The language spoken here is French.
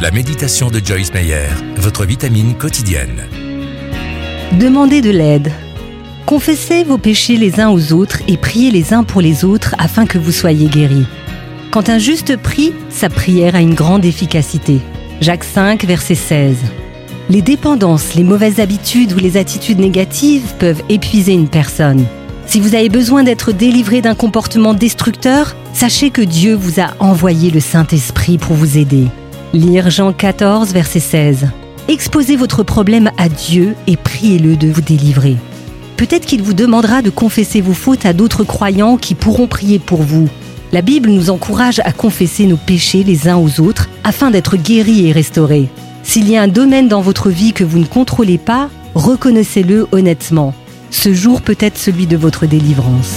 La méditation de Joyce Meyer, votre vitamine quotidienne. Demandez de l'aide. Confessez vos péchés les uns aux autres et priez les uns pour les autres afin que vous soyez guéris. Quand un juste prie, sa prière a une grande efficacité. Jacques 5, verset 16. Les dépendances, les mauvaises habitudes ou les attitudes négatives peuvent épuiser une personne. Si vous avez besoin d'être délivré d'un comportement destructeur, sachez que Dieu vous a envoyé le Saint-Esprit pour vous aider. Lire Jean 14, verset 16. Exposez votre problème à Dieu et priez-le de vous délivrer. Peut-être qu'il vous demandera de confesser vos fautes à d'autres croyants qui pourront prier pour vous. La Bible nous encourage à confesser nos péchés les uns aux autres afin d'être guéris et restaurés. S'il y a un domaine dans votre vie que vous ne contrôlez pas, reconnaissez-le honnêtement. Ce jour peut être celui de votre délivrance.